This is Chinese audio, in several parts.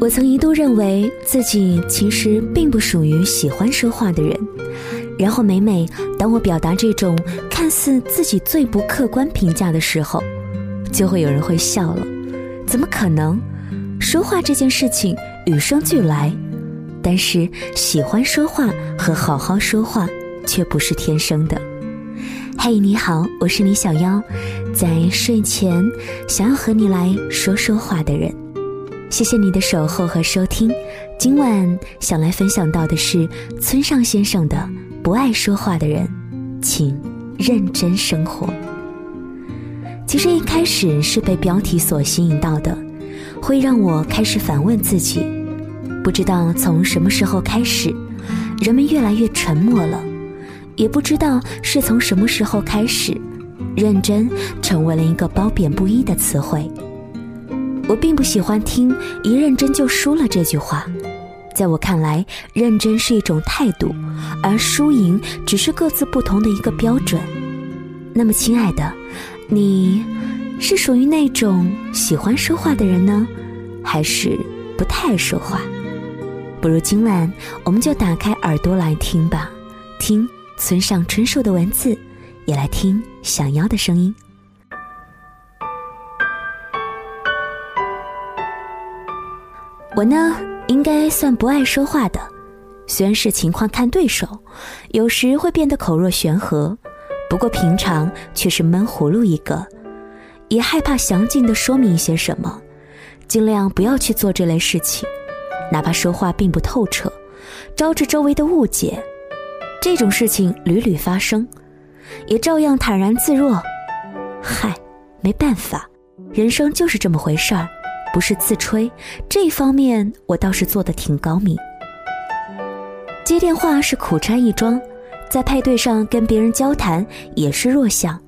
我曾一度认为自己其实并不属于喜欢说话的人，然后每每当我表达这种看似自己最不客观评价的时候，就会有人会笑了。怎么可能？说话这件事情与生俱来，但是喜欢说话和好好说话却不是天生的。嘿，你好，我是你小妖，在睡前想要和你来说说话的人。谢谢你的守候和收听，今晚想来分享到的是村上先生的《不爱说话的人，请认真生活》。其实一开始是被标题所吸引到的，会让我开始反问自己：不知道从什么时候开始，人们越来越沉默了；也不知道是从什么时候开始，认真成为了一个褒贬不一的词汇。我并不喜欢听“一认真就输了”这句话，在我看来，认真是一种态度，而输赢只是各自不同的一个标准。那么，亲爱的，你是属于那种喜欢说话的人呢，还是不太爱说话？不如今晚我们就打开耳朵来听吧，听村上春树的文字，也来听想要的声音。我呢，应该算不爱说话的，虽然是情况看对手，有时会变得口若悬河，不过平常却是闷葫芦一个，也害怕详尽的说明一些什么，尽量不要去做这类事情，哪怕说话并不透彻，招致周围的误解，这种事情屡屡发生，也照样坦然自若。嗨，没办法，人生就是这么回事儿。不是自吹，这方面我倒是做的挺高明。接电话是苦差一桩，在派对上跟别人交谈也是弱项，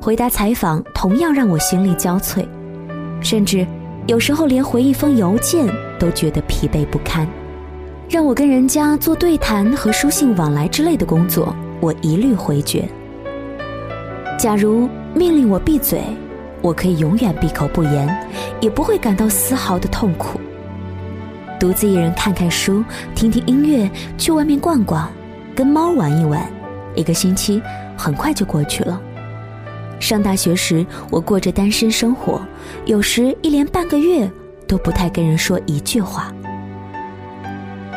回答采访同样让我心力交瘁，甚至有时候连回一封邮件都觉得疲惫不堪。让我跟人家做对谈和书信往来之类的工作，我一律回绝。假如命令我闭嘴。我可以永远闭口不言，也不会感到丝毫的痛苦。独自一人看看书，听听音乐，去外面逛逛，跟猫玩一玩，一个星期很快就过去了。上大学时，我过着单身生活，有时一连半个月都不太跟人说一句话。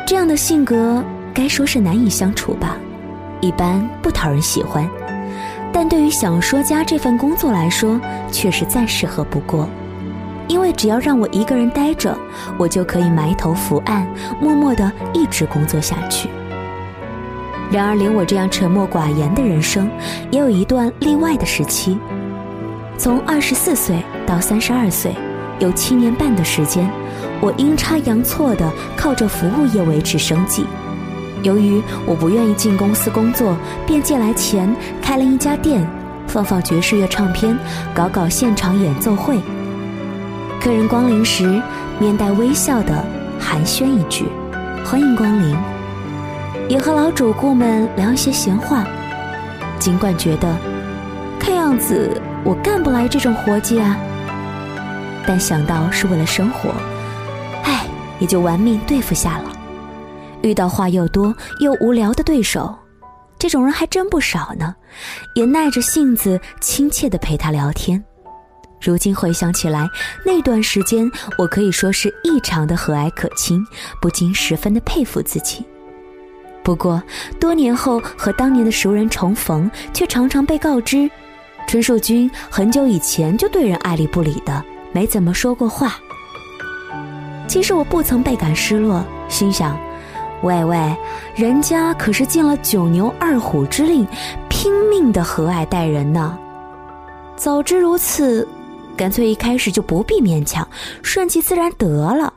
这样的性格，该说是难以相处吧，一般不讨人喜欢。但对于小说家这份工作来说，却是再适合不过，因为只要让我一个人待着，我就可以埋头伏案，默默的一直工作下去。然而，连我这样沉默寡言的人生，也有一段例外的时期。从二十四岁到三十二岁，有七年半的时间，我阴差阳错的靠着服务业维持生计。由于我不愿意进公司工作，便借来钱开了一家店，放放爵士乐唱片，搞搞现场演奏会。客人光临时，面带微笑的寒暄一句：“欢迎光临。”也和老主顾们聊一些闲话。尽管觉得看样子我干不来这种活计啊，但想到是为了生活，唉，也就玩命对付下了。遇到话又多又无聊的对手，这种人还真不少呢，也耐着性子亲切地陪他聊天。如今回想起来，那段时间我可以说是异常的和蔼可亲，不禁十分的佩服自己。不过多年后和当年的熟人重逢，却常常被告知，春树君很久以前就对人爱理不理的，没怎么说过话。其实我不曾倍感失落，心想。喂喂，人家可是尽了九牛二虎之力，拼命的和蔼待人呢。早知如此，干脆一开始就不必勉强，顺其自然得了。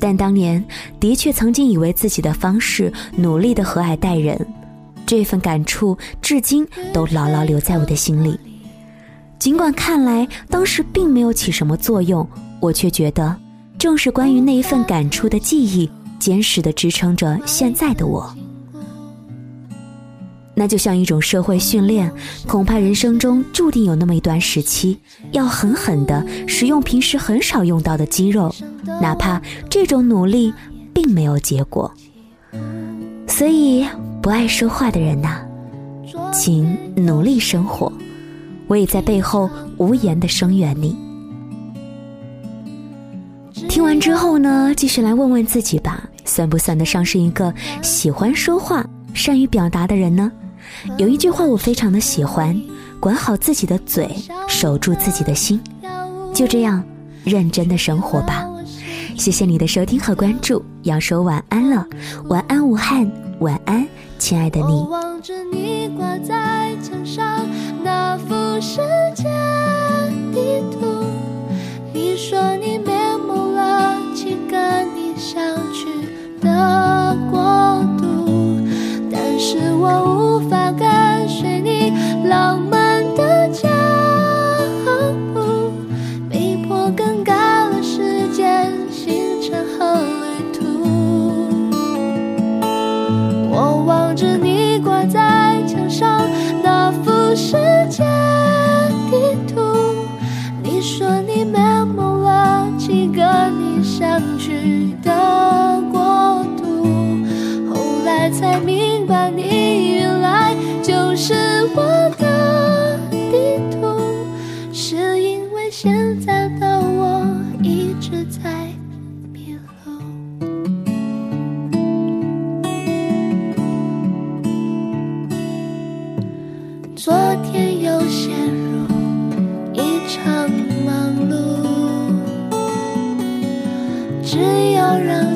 但当年的确曾经以为自己的方式努力的和蔼待人，这份感触至今都牢牢留在我的心里。尽管看来当时并没有起什么作用，我却觉得，正是关于那一份感触的记忆。坚实的支撑着现在的我。那就像一种社会训练，恐怕人生中注定有那么一段时期，要狠狠的使用平时很少用到的肌肉，哪怕这种努力并没有结果。所以，不爱说话的人呐，请努力生活。我也在背后无言的声援你。听完之后呢，继续来问问自己吧，算不算得上是一个喜欢说话、善于表达的人呢？有一句话我非常的喜欢：管好自己的嘴，守住自己的心。就这样，认真的生活吧。谢谢你的收听和关注，要说晚安了，晚安武汉，晚安，亲爱的你。常忙碌只要让